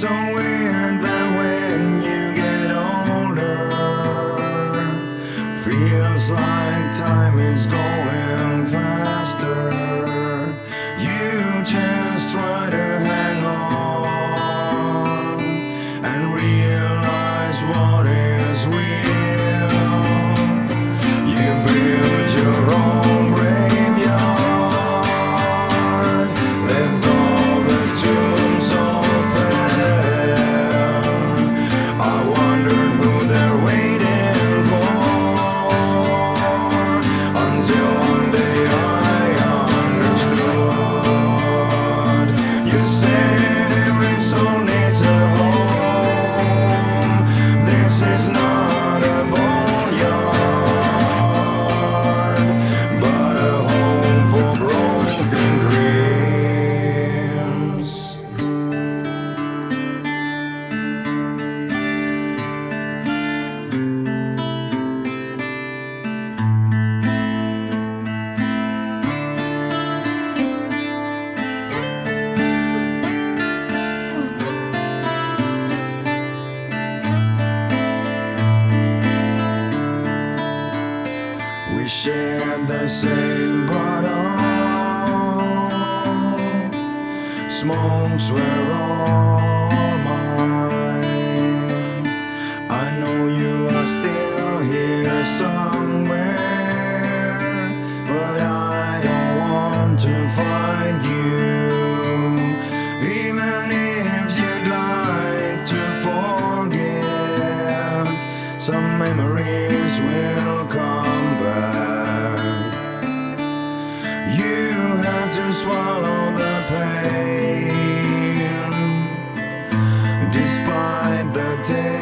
so find you, even if you'd like to forget. Some memories will come back. You have to swallow the pain, despite the day.